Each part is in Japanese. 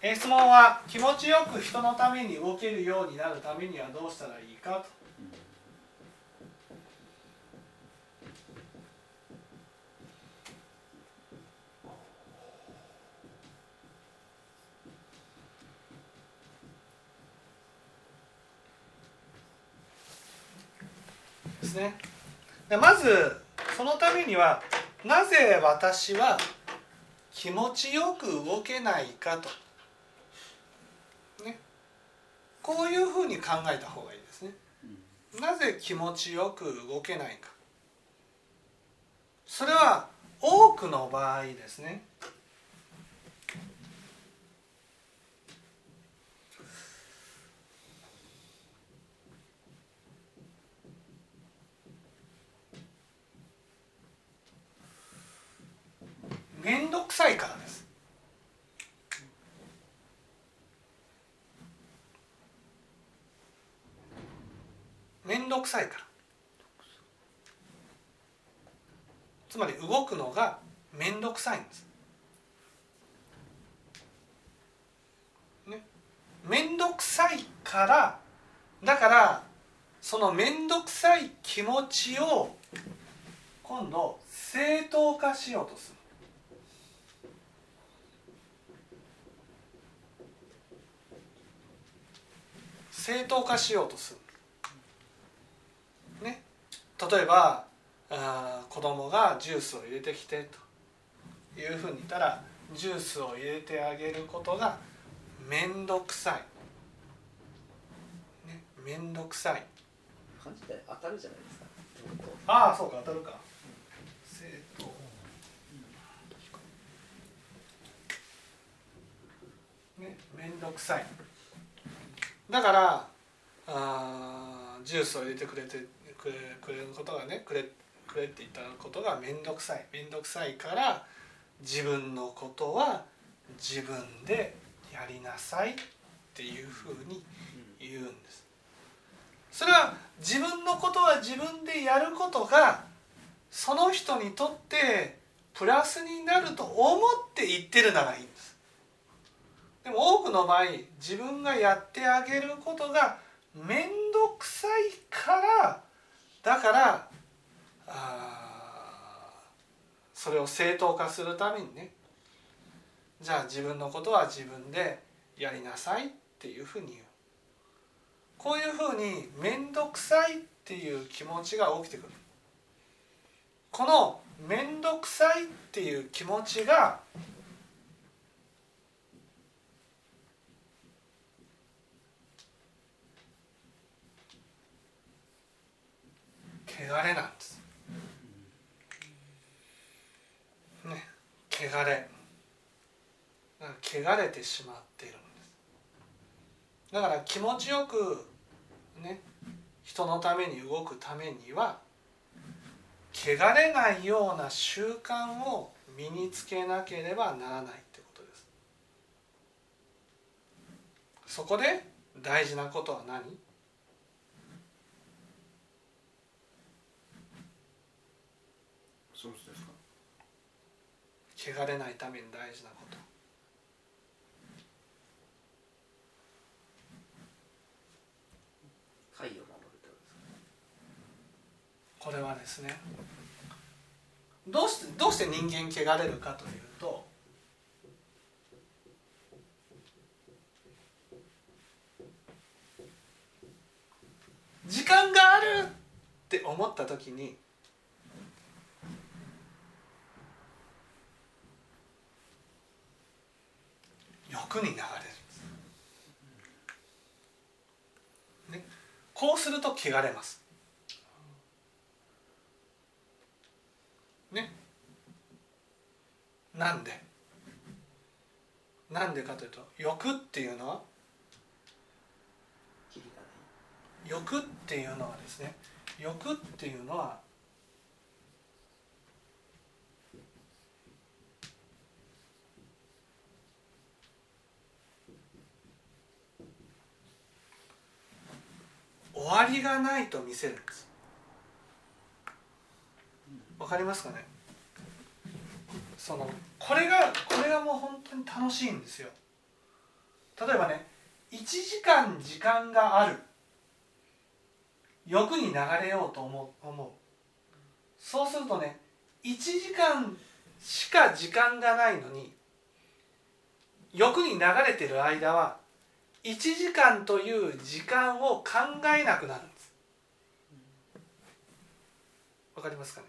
え質問は気持ちよく人のために動けるようになるためにはどうしたらいいかとですねでまずそのためにはなぜ私は気持ちよく動けないかと、ね、こういうふうに考えた方がいいですね。なぜ気持ちよく動けないか。それは多くの場合ですね。面倒くさいからです面倒くさいから。つまり動くのが面倒くさいんです。ね。面倒くさいからだからその面倒くさい気持ちを今度正当化しようとする。正当化しようとする、例えばあ子供がジュースを入れてきてというふうに言ったらジュースを入れてあげることが面倒くさい、ね、面倒くさい。感じで当たるじゃないですか。ああそうか当たるか。正当ね面倒くさい。だからあジュースを入れてくれてくれくれることがねくれくれって言ったことが面倒くさい面倒くさいから自分のことは自分でやりなさいっていうふうに言うんです。それは自分のことは自分でやることがその人にとってプラスになると思って言ってるならいいんです。でも多くの場合自分がやってあげることが面倒くさいからだからあそれを正当化するためにねじゃあ自分のことは自分でやりなさいっていうふうに言う。こういうふうに面倒くさいっていう気持ちが起きてくる。この面倒くさいっていう気持ちが汚れなんです。ね汚れ。汚れてしまっているんです。だから気持ちよくね人のために動くためには汚れないような習慣を身につけなければならないってことです。そこで大事なことは何そうですか汚れないために大事なこと。貝を守るってことですか？これはですねどうしてどうして人間汚れるかというと時間があるって思った時に欲に流れる。ね、こうすると汚れます。ね。なんで？なんでかというと欲っていうのは？欲っていうのはですね。欲っていうのは終わりがないと見せるんです。わかりますかね？そのこれがこれがもう本当に楽しいんですよ。例えばね1時間時間がある。欲に流れようと思う思う。そうするとね1時間しか時間がないのに欲に流れてる間は1時間という時間を考えなくなるんです。わかりますかね？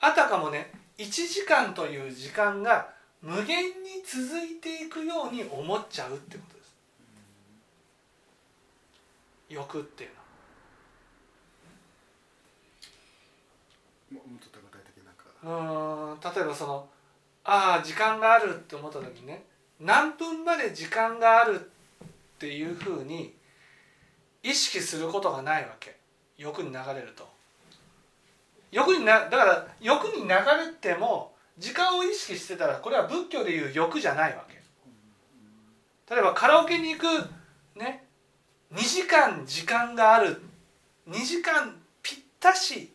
あたかもね1時間という時間が無限に続いていくように思っちゃうってことです。欲っていうのは。うーん例えばそのああ時間があるって思った時にね。何分まで時間があるっていうふうに意識することがないわけ。欲に流れると。欲になだから欲に流れても時間を意識してたらこれは仏教でいう欲じゃないわけ。例えばカラオケに行くね2時間時間がある。2時間ぴったし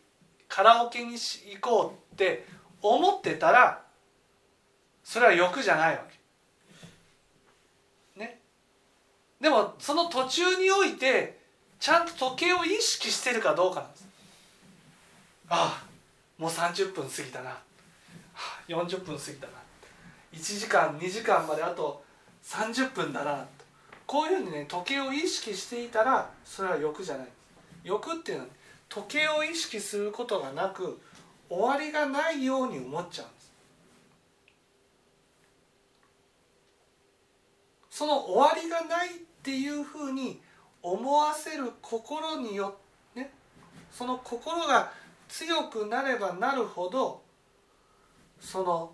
カラオケに行こうって思ってたらそれは欲じゃないわけ。ね。でもその途中においてちゃんと時計を意識してるかどうかなんです。ああもう30分過ぎたな、40分過ぎたな1時間2時間まであと30分だなとこういうふうにね時計を意識していたらそれは欲じゃない欲っていうのは時計を意識することがなく終わりがないように思っちゃうんですその終わりがないっていうふうに思わせる心によってねその心が強くなればなるほどその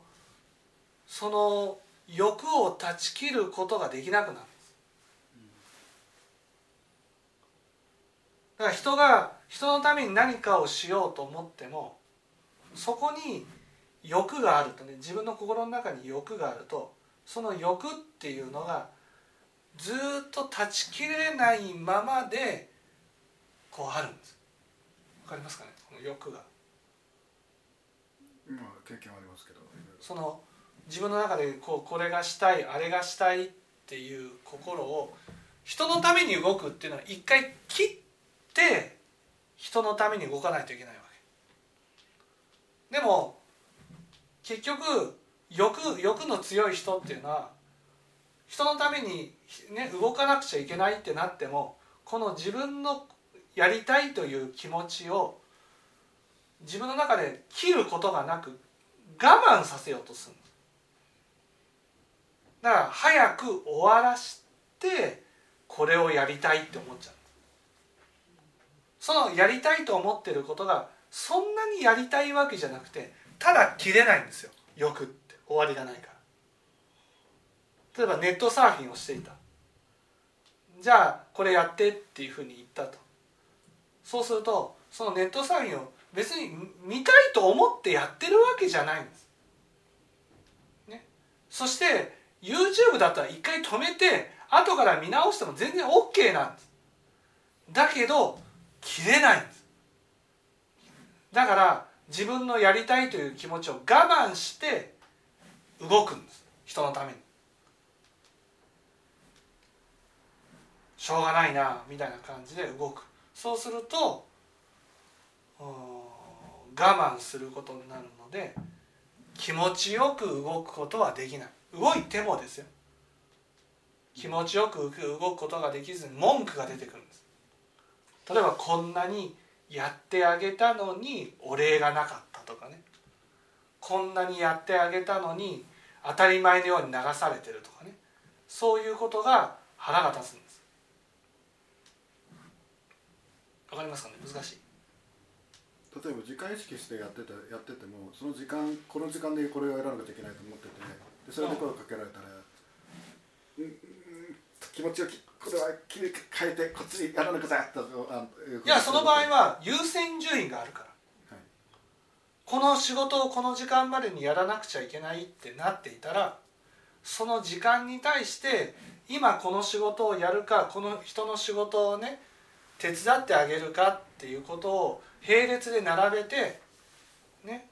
その欲を断ち切ることができなくなる。だから人が人のために何かをしようと思ってもそこに欲があるとね自分の心の中に欲があるとその欲っていうのがずっと断ち切れないままでこうあるんです。わかりますかね？この欲が。まあ経験はありますけど。その自分の中でこうこれがしたいあれがしたいっていう心を人のために動くっていうのは一回切って人のために動かないといけないわけ。でも結局欲欲の強い人っていうのは人のために、ね、動かなくちゃいけないってなってもこの自分のやりたいという気持ちを自分の中で切ることがなく我慢させようとする。だから早く終わらしてこれをやりたいって思っちゃう。そのやりたいと思ってることがそんなにやりたいわけじゃなくてただ切れないんですよ。欲って。終わりがないから例えばネットサーフィンをしていたじゃあこれやってっていうふうに言ったとそうするとそのネットサーフィンを別に見たいと思ってやってるわけじゃないんです。ね、そして YouTube だったら一回止めて後から見直しても全然 OK なんです。だけど切れないんです。だから自分のやりたいという気持ちを我慢して動くんです。人のために。しょうがないなみたいな感じで動く。そうすると我慢することになるので気持ちよく動くことはできない。動いてもですよ。気持ちよく動くことができずに文句が出てくるんです。例えばこんなにやってあげたのにお礼がなかったとかね。こんなにやってあげたのに当たり前のように流されてるとかね。そういうことが腹が立つんです。わかりますかね？難しい。例えば時間意識してやっててやっててもその時間この時間でこれをやらなきゃいけないと思っててでそれで声をかけられたら、うんうん、気持ちをきこれは切り替えてこっちにやらなくちゃとあいやその場合は優先順位があるから、はいこの仕事をこの時間までにやらなくちゃいけないってなっていたらその時間に対して今この仕事をやるかこの人の仕事をね手伝ってあげるかっていうことを並列で並べてね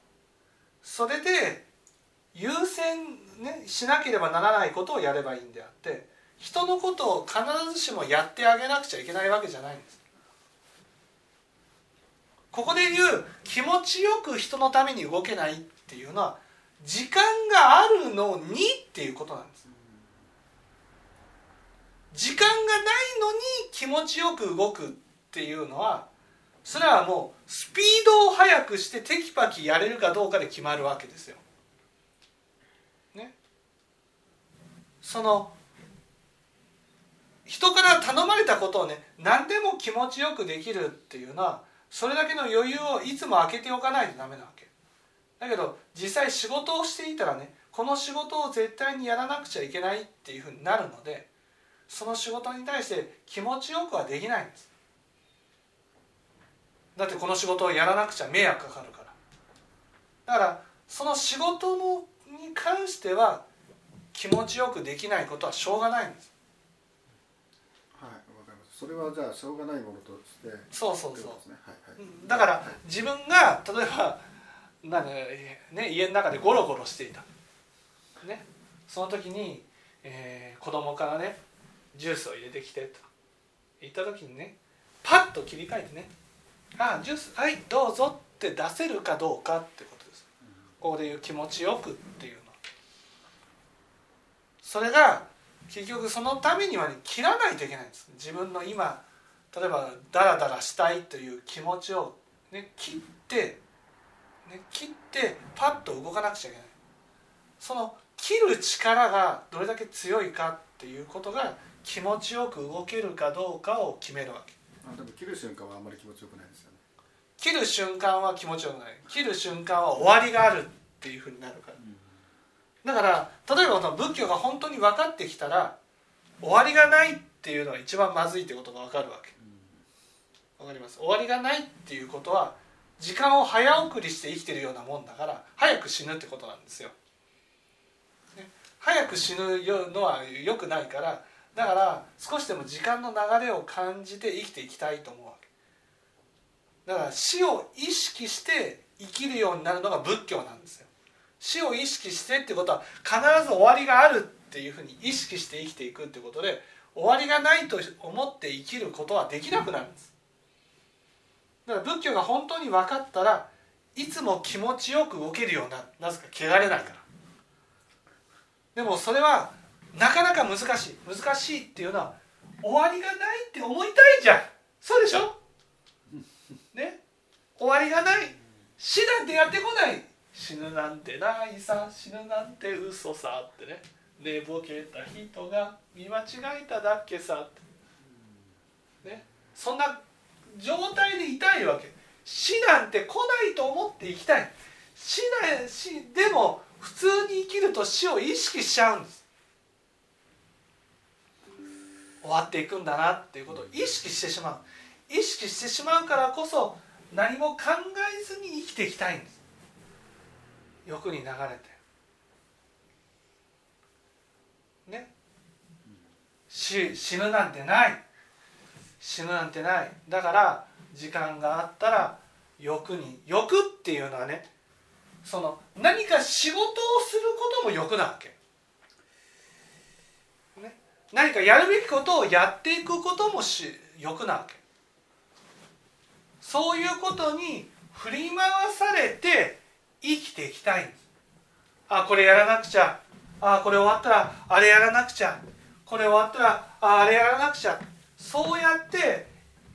それで優先、ね、しなければならないことをやればいいんであって人のことを必ずしもやってあげなくちゃいけないわけじゃないんです。ここで言う気持ちよく人のために動けないっていうのは時間があるのにっていうことなんです。時間がないのに気持ちよく動くっていうのはそれはもうスピードを速くしてテキパキやれるかどうかで決まるわけですよ。ね。その人から頼まれたことをね何でも気持ちよくできるっていうのはそれだけの余裕をいつも空けておかないとダメなわけ。だけど実際仕事をしていたらねこの仕事を絶対にやらなくちゃいけないっていうふうになるのでその仕事に対して気持ちよくはできないんです。だってこの仕事をやらなくちゃ迷惑かかるから。だからその仕事のに関しては気持ちよくできないことはしょうがないんです。はいわかりますそれはじゃあしょうがないものとしてそうそうそう。だから自分が例えばなんかね家の中でゴロゴロしていた。ね。その時に、えー子供からねジュースを入れてきてと。言った時にねパッと切り替えてね「あジュースはいどうぞ」って出せるかどうかってことです。ここでいう気持ちよくっていうの。はそれが結局そのためにはね切らないといけないんです。自分の今例えばダラダラしたいという気持ちを、ね、切って、ね、切ってパッと動かなくちゃいけない。その切る力がどれだけ強いかっていうことが気持ちよく動けるかどうかを決めるわけ。あでも切る瞬間はあんまり気持ちよくないですよね。切る瞬間は気持ちよくない。切る瞬間は終わりがあるっていうふうになるからだから例えばこの仏教が本当に分かってきたら終わりがないっていうのが一番まずいってことが分かるわけ。わかります？終わりがないっていうことは時間を早送りして生きてるようなもんだから早く死ぬってことなんですよ。ね？早く死ぬのは良くないからだから少しでも時間の流れを感じて生きていきたいと思うわけ。だから死を意識して生きるようになるのが仏教なんですよ。死を意識してってことは必ず終わりがあるっていうふうに意識して生きていくってことで終わりがないと思って生きることはできなくなるんです。だから仏教が本当に分かったらいつも気持ちよく動けるようにななぜか汚れないから。でもそれはなかなか難しい。難しいっていうのは終わりがないって思いたいじゃん。そうでしょ？ね？終わりがない。死なんてやってこない。死ぬなんてないさ死ぬなんて嘘さってね。寝ぼけた人が見間違えただけさって。ね。そんな状態でいたいわけ。死なんて来ないと思って生きたい。死な死でも普通に生きると死を意識しちゃうんです。終わっていくんだなっていうことを意識してしまう。意識してしまうからこそ何も考えずに生きていきたいんです。欲に流れて。ね。死死ぬなんてない。死ぬなんてない。だから時間があったら欲に欲っていうのはねその何か仕事をすることも欲なわけ、ね、何かやるべきことをやっていくこともし欲なわけ。そういうことに振り回されて生きていきたいんです。あこれやらなくちゃ。あこれ終わったらあれやらなくちゃ。これ終わったらああれやらなくちゃ。そうやって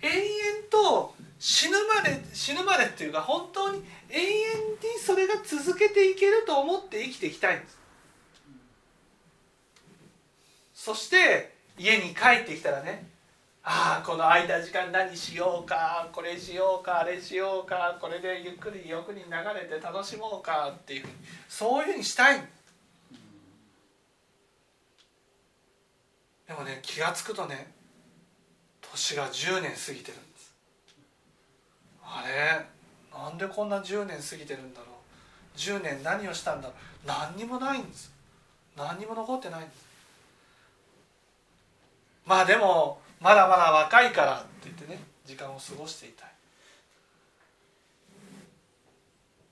延々と死ぬまで死ぬまでっていうか本当に永遠にそれが続けていけると思って生きていきたいんです。そして家に帰ってきたらねああこの空いた時間何しようかこれしようかあれしようかこれでゆっくり欲に流れて楽しもうかっていうふうにそういうふうにしたい。でもね気が付くとね年が10年過ぎてるんです。あれ？なんでこんな10年過ぎてるんだろう？10年何をしたんだろう？何にもないんです。何にも残ってないんです。まあでもまだまだ若いからって言ってね時間を過ごしていたい。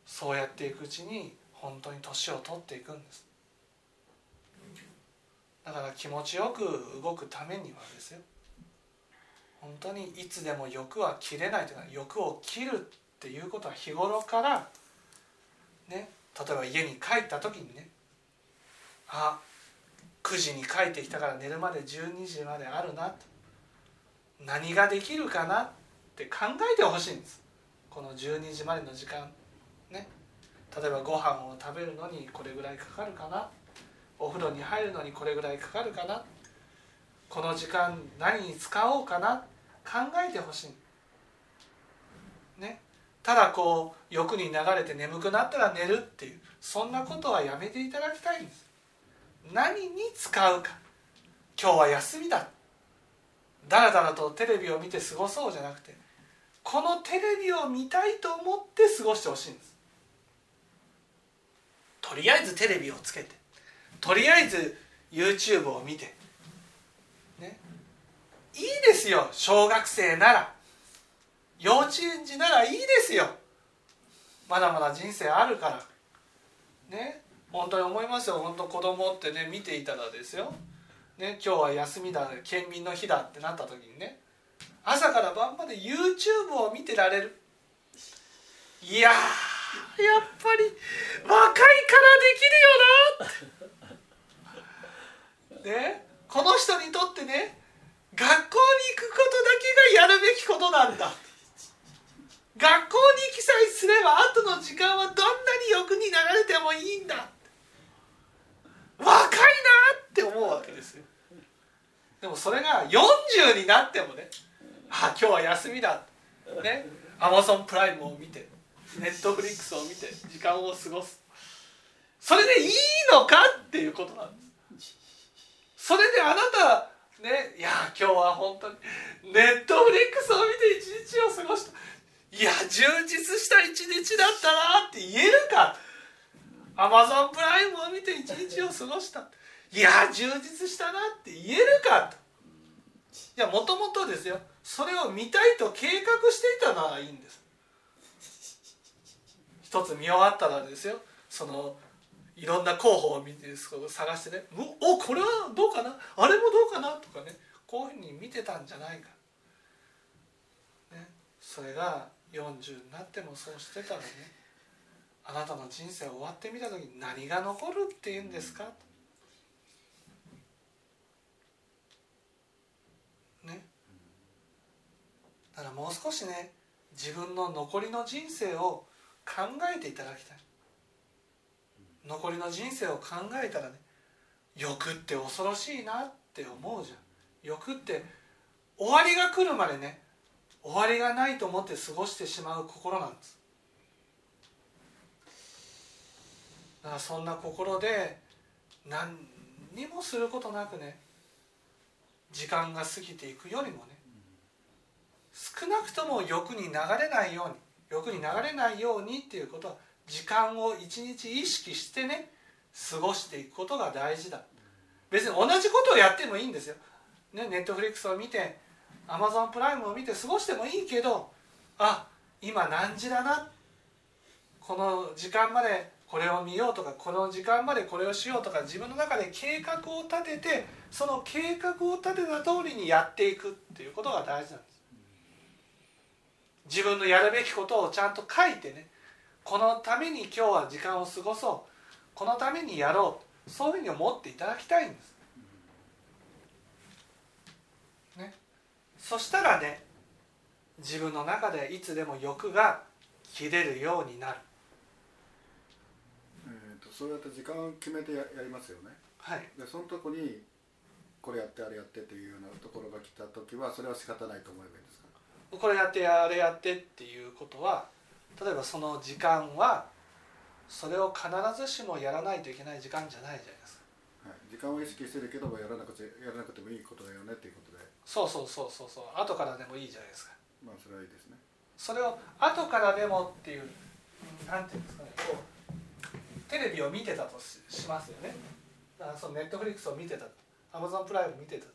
そうやっていくうちに本当に年を取っていくんです。だから気持ちよく動くためにはですよ。本当にいつでも欲は切れないというか欲を切るっていうことは日頃からね例えば家に帰った時にねあ9時に帰ってきたから寝るまで12時まであるなと。何ができるかなって考えてほしいんです。この12時までの時間ね。例えばご飯を食べるのにこれぐらいかかるかな。お風呂に入るのにこれぐらいかかるかな。この時間何に使おうかな。考えてほしい。ね。ただこう欲に流れて眠くなったら寝るっていう。そんなことはやめていただきたいんです。何に使うか。今日は休みだだらだらとテレビを見て過ごそうじゃなくてこのテレビを見たいと思って過ごしてほしいんです。とりあえずテレビをつけてとりあえず YouTube を見てね。いいですよ小学生なら。幼稚園児ならいいですよ。まだまだ人生あるから。ね。本当に思いますよ。本当子供ってね見ていたらですよ、ね、今日は休みだ県民の日だってなった時にね朝から晩まで YouTube を見てられる。いややっぱり若いからできるよなって。ねこの人にとってね学校に行くことだけがやるべきことなんだ。学校に行きさえすれば後の時間はどんなに欲に流れてもいいんだ。若いなって思うわけですよ。でもそれが40になってもねあ今日は休みだ。ね。アマゾンプライムを見てネットフリックスを見て時間を過ごす。それでいいのかっていうことなんです。それであなたねいや今日は本当にネットフリックスを見て一日を過ごした。いや充実した一日だったなって言えるか。アマゾンプライムを見て一日を過ごした。いや充実したなって言えるかと。いやもともとですよ。それを見たいと計画していたならいいんです。一つ見終わったらですよ。そのいろんな候補を見て探してね「おこれはどうかな？あれもどうかな?」とかね。こういうふうに見てたんじゃないか、ね、それが40になってもそうしてたらね。あなたの人生終わってみた時に何が残るっていうんですか？ね？だからもう少しね自分の残りの人生を考えていただきたい。残りの人生を考えたらね欲って恐ろしいなって思うじゃん。欲って終わりが来るまでね終わりがないと思って過ごしてしまう心なんです。だからそんな心で何にもすることなくね時間が過ぎていくよりもね少なくとも欲に流れないように欲に流れないようにっていうことは時間を一日意識してね過ごしていくことが大事だ。別に同じことをやってもいいんですよ、ね、ネットフリックスを見てアマゾンプライムを見て過ごしてもいいけどあ今何時だなこの時間までこれを見ようとかこの時間までこれをしようとか自分の中で計画を立ててその計画を立てた通りにやっていくっていうことが大事なんです自分のやるべきことをちゃんと書いてねこのために今日は時間を過ごそうこのためにやろうそういうふうに思っていただきたいんです。ね、そしたらね自分の中でいつでも欲が切れるようになる。そうやって時間を決めてややりますよね。はい、でそのとこにこれやってあれやってっていうようなところが来た時はそれは仕方ないと思えばいいんですか？これやってあれやってっていうことは例えばその時間はそれを必ずしもやらないといけない時間じゃないじゃないですか。はい、時間を意識してるけどもやらなくてやらなくてもいいことだよねっていうことで。そうそうそうそうそう。後からでもいいじゃないですか。まあそれはいいですね。それを後からでもっていううんなんていうんですかねテレビを見てたとししますよね。だからそのネットフリックスを見てたアマゾンプライム見てた。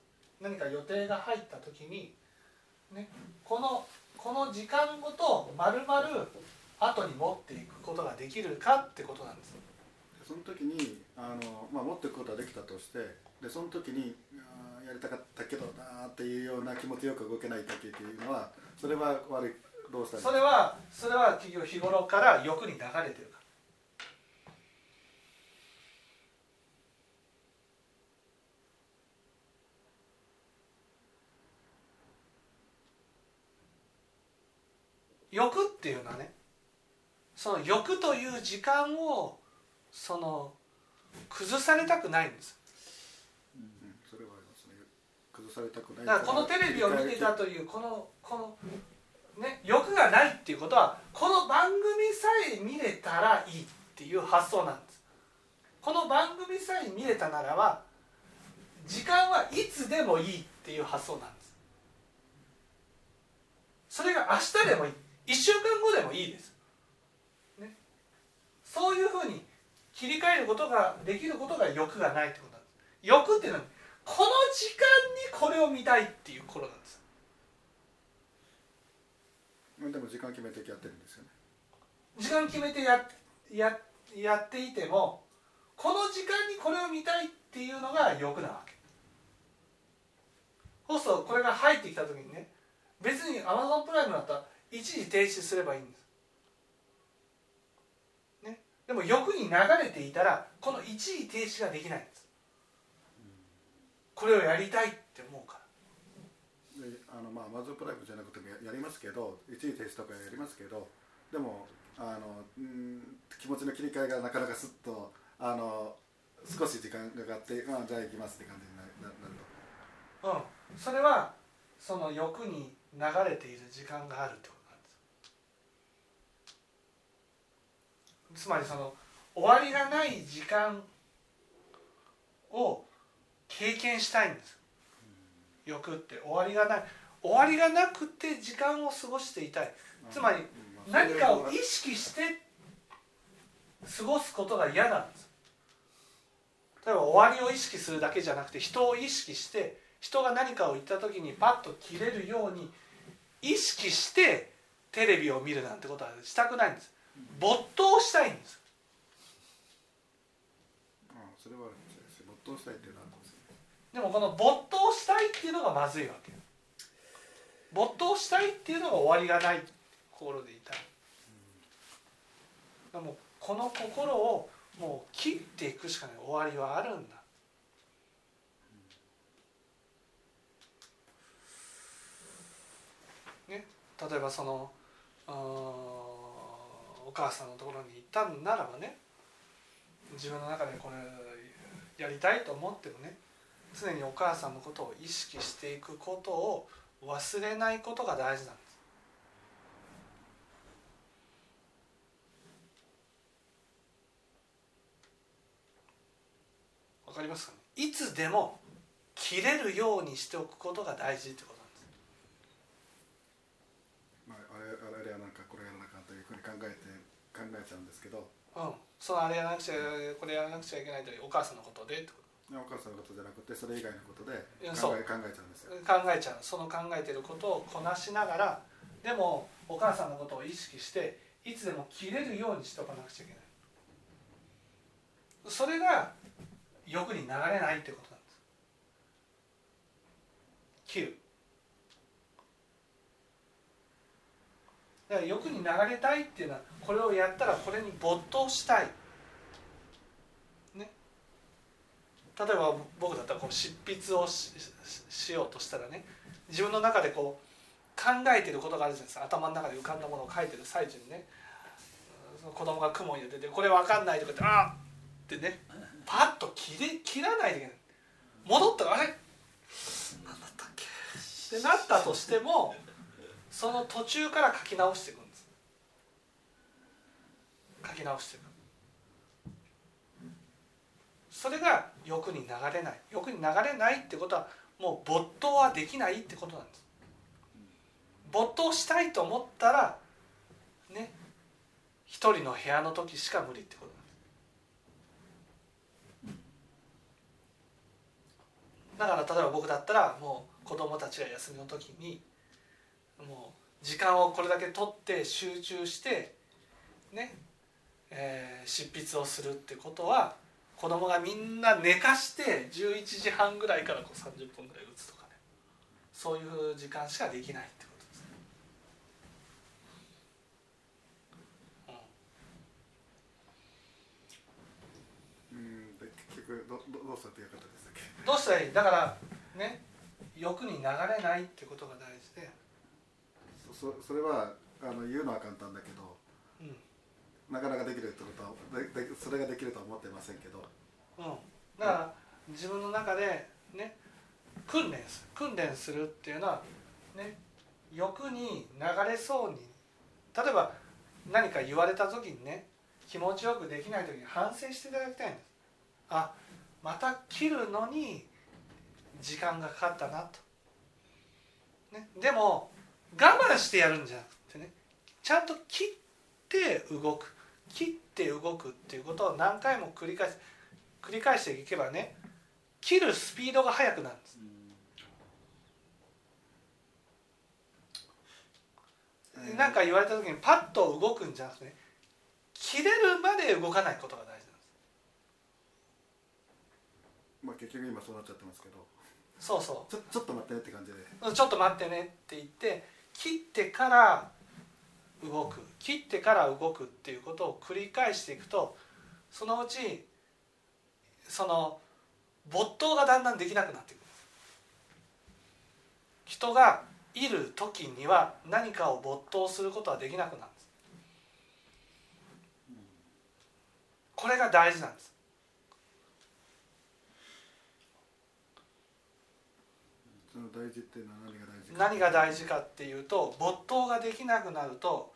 何か予定が入った時に、ね、このこの時間ごと丸々後に持っていくことができるかってことなんです。その時にあの、まあ、持っていくことはできたとしてでその時にやりたかったけどなーっていうような気持ちよく動けない時っていうのはそれは悪いどうしたらいい？それはそれは結局日頃から欲に流れてる欲っていうのはねその欲という時間をその崩されたくないんです。うんそれはありますね。崩されたくないだからこのテレビを見てたというこのこのね欲がないっていうことはこの番組さえ見れたらいいっていう発想なんです。この番組さえ見れたならば時間はいつでもいいっていう発想なんです。それが明日でもいい1週間後でもいいです、ね、そういうふうに切り替えることができることが欲がないってことなんです。欲っていうのはこの時間にこれを見たいっていう頃なんです。でも時間決めてやってるんですよね。時間決めてやややっていてもこの時間にこれを見たいっていうのが欲なわけ。そうするとこれが入ってきた時にね別に Amazon プライムだったら一時停止すればいいんです、ね、でも欲に流れていたらこの一時停止ができないんです。これをやりたいって思うから。であのまあ Amazon プライムじゃなくてもややりますけど一時停止とかやりますけどでもあのうん気持ちの切り替えがなかなかすっとあの少し時間がかかって、まあ、じゃあ行きますって感じになななるうん、それはその欲に流れている時間があるってことなんですつまりその終わりがない時間を経験したいんです。欲って。終わりがない。終わりがなくて時間を過ごしていたい。とつまりうん何かを意識して過ごすことが嫌なんです。例えば終わりを意識するだけじゃなくて人を意識して人が何かを言った時にパッと切れるように意識してテレビを見るなんてことはしたくないんです没頭したいんです。あそれはあるんですよ没頭したいっていうのはでもこの没頭したいっていうのがまずいわけ没頭したいっていうのが終わりがない心でいたい。でもこの心をもう切っていくしかない。終わりはあるんだ。ね？例えばそのあーお母さんのところに行ったんならばね自分の中でこれやりたいと思ってもね常にお母さんのことを意識していくことを忘れないことが大事なんです。わかりますかね？いつでも切れるようにしておくことが大事ってことなんですまあ、あれあれやなんかこれやらなあかんというふうに考えて考えちゃうんですけど。うん、そのあれやらなくちゃこれやらなくちゃいけないというお母さんのことで。ってこお母さんのことじゃなくてそれ以外のことで考え考えちゃうんですよ。と考えちゃう。その考えてることをこなしながらでもお母さんのことを意識していつでも切れるようにしておかなくちゃいけない。それが欲に流れないってことなんです。切るだから欲に流れたいっていうのはこれをやったらこれに没頭したい。ね。例えば僕だったらこう執筆をししようとしたらね。自分の中でこう考えてることがあるじゃないですか。頭の中で浮かんだものを書いてる最中にね。その子供が雲に出てこれ分かんないとかってあっってね。パッと切れ切らないといけない。戻ったらあれ？何だったっけ？ってなったとしてもその途中から書き直していくんです。書き直していく。それが欲に流れない。欲に流れないってことはもう没頭はできないってことなんです。没頭したいと思ったらね一人の部屋の時しか無理ってことなんです。だから例えば僕だったらもう子供たちが休みの時にもう時間をこれだけ取って集中してね、えー執筆をするってことは子供がみんな寝かして11時半ぐらいからこう30分ぐらい打つとかね。そういう時間しかできないってことですね。うん。で結局どどどうしたってよかったでしたっけ？どうしたらいい？だからね欲に流れないってことが大事で、そそそれはあの言うのは簡単だけどうん。なかなかできるってことはででそれができるとは思ってませんけど。うん、だから自分の中でね訓練する。訓練するっていうのはね欲に流れそうに例えば何か言われた時にね気持ちよくできない時に反省していただきたいんです。あまた切るのに時間がかかったなと、ね、でも我慢してやるんじゃなくてねちゃんと切って動く。切って動くっていうことを何回も繰り返す。繰り返していけばね切るスピードが速くなるんです。なんか言われた時にパッと動くんじゃなくてね切れるまで動かないことが大事なんです。まあ結局今そうなっちゃってますけど。そうそちょちょっと待ってねって感じで。うちょっと待ってねって言って切ってから動く切ってから動くっていうことを繰り返していくとそのうちその没頭がだんだんできなくなってくる。人がいる時には何かを没頭することはできなくなるんです。これが大事なんです。その大事っていうのは何が何が大事かっていうと没頭ができなくなると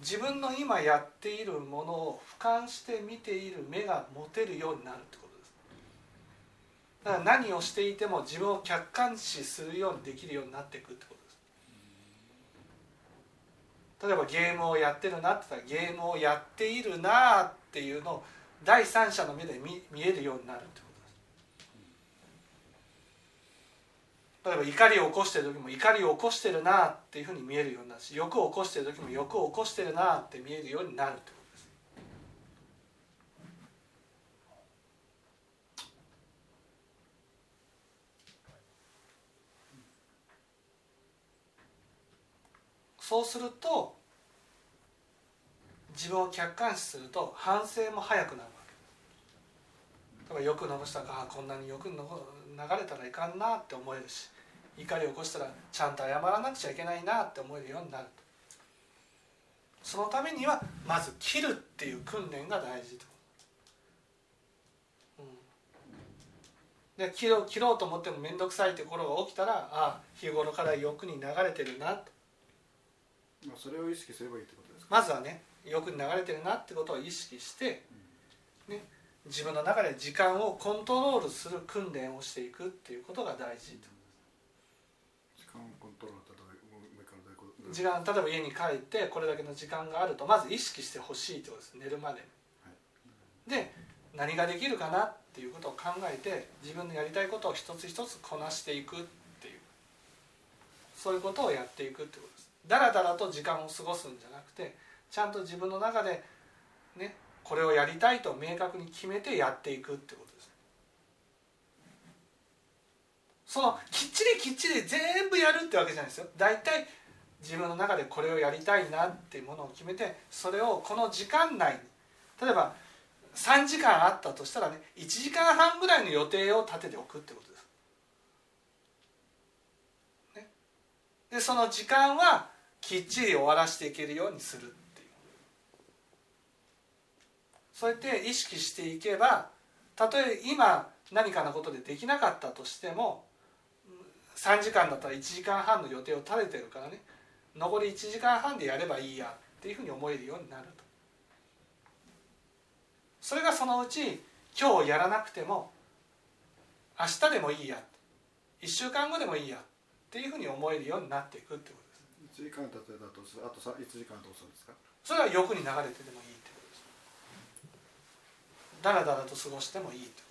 自分の今やっているものを俯瞰して見ている目が持てるようになるってことです。だから何をしていても自分を客観視するようにできるようになっていくってことです。例えばゲームをやってるなって言ったらゲームをやっているなっていうのを第三者の目で見見えるようになるってことです例えば怒りを起こしてる時も怒りを起こしてるなっていうふうに見えるようになるし欲を起こしてる時も欲を起こしてるなって見えるようになるってことです。そうすると自分を客観視すると反省も早くなるわけ。例えば欲残したらああこんなに欲の流れたらいかんなって思えるし。怒りを起こしたらちゃんと謝らなくちゃいけないなって思えるようになると。そのためにはまず切るっていう訓練が大事と、うん、で切ろう切ろうと思っても面倒くさいって頃が起きたらああ日頃から欲に流れてるなと。まあそれを意識すればいいってことですか？まずはね欲に流れてるなってことを意識して、ね、自分の中で時間をコントロールする訓練をしていくっていうことが大事と時間コントロールってどういうもうもう一回どういうこと時間例えば家に帰ってこれだけの時間があるとまず意識してほしいってことです。寝るまで、で何ができるかなっていうことを考えて自分のやりたいことを一つ一つこなしていくっていう。そういうことをやっていくってことです。だらだらと時間を過ごすんじゃなくてちゃんと自分の中でねこれをやりたいと明確に決めてやっていくってことです。そのきっちりきっちり全部やるってわけじゃないですよ。大体自分の中でこれをやりたいなっていうものを決めてそれをこの時間内に例えば3時間あったとしたらね1時間半ぐらいの予定を立てておくってことです。ね、でその時間はきっちり終わらせていけるようにするっていうそうやって意識していけばたとえ今何かのことでできなかったとしても3時間だったら1時間半の予定を立ててるからね残り1時間半でやればいいやっていうふうに思えるようになると。それがそのうち今日やらなくても明日でもいいや1週間後でもいいやっていうふうに思えるようになっていくってことです。1時間経ってたとあとさ1時間どうするんですか？それは欲に流れてでもいいってことです。だらだらと過ごしてもいいって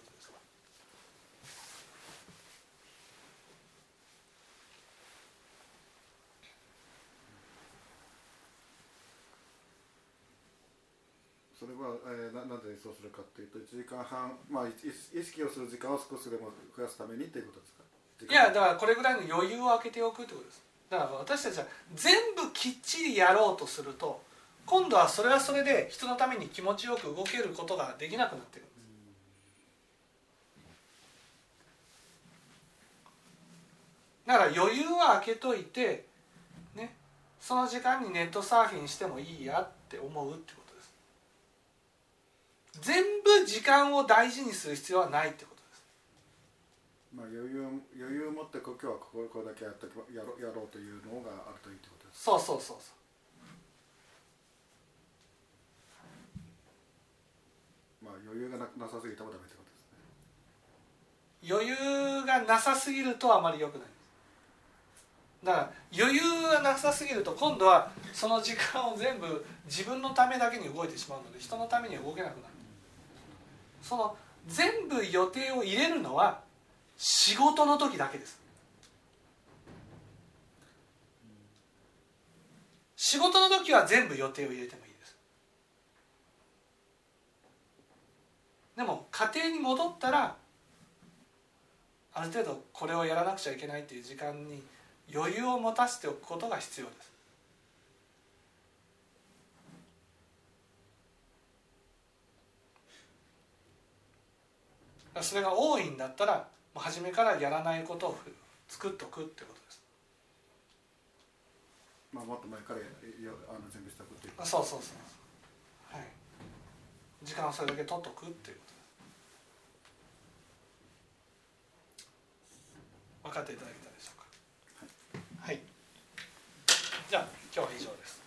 ことですそれは、えー、なななぜそうするかっていうと1時間半まあい意識をする時間を少しでも増やすためにっていうことですか？いやだからこれぐらいの余裕を空けておくってことです。だから私たちは全部きっちりやろうとすると今度はそれはそれで人のために気持ちよく動けることができなくなってくるんです。だから余裕は空けといてねその時間にネットサーフィンしてもいいやって思うってこと。です全部時間を大事にする必要はないってことです。まあ余裕余裕を持ってこ今日はこここれだけやってやろうやろうというのがあるといいってことです。そうそうそうそう。まあ余裕がななさすぎてもダメってことですね余裕がなさすぎるとあまり良くないです。だから余裕がなさすぎると今度はその時間を全部自分のためだけに動いてしまうので人のためには動けなくなるその全部予定を入れるのは仕事の時だけです。仕事の時は全部予定を入れてもいいです。でも家庭に戻ったらある程度これをやらなくちゃいけないっていう時間に余裕を持たせておくことが必要です。それが多いんだったら初めからやらないことを作っとくってことです。まあ、もっと前からいやあの準備したおくっていうそうそうそう。はい、時間をそれだけ取っとくっていうこと。分かっていただけたでしょうか？はい、はい、じゃあ今日は以上です。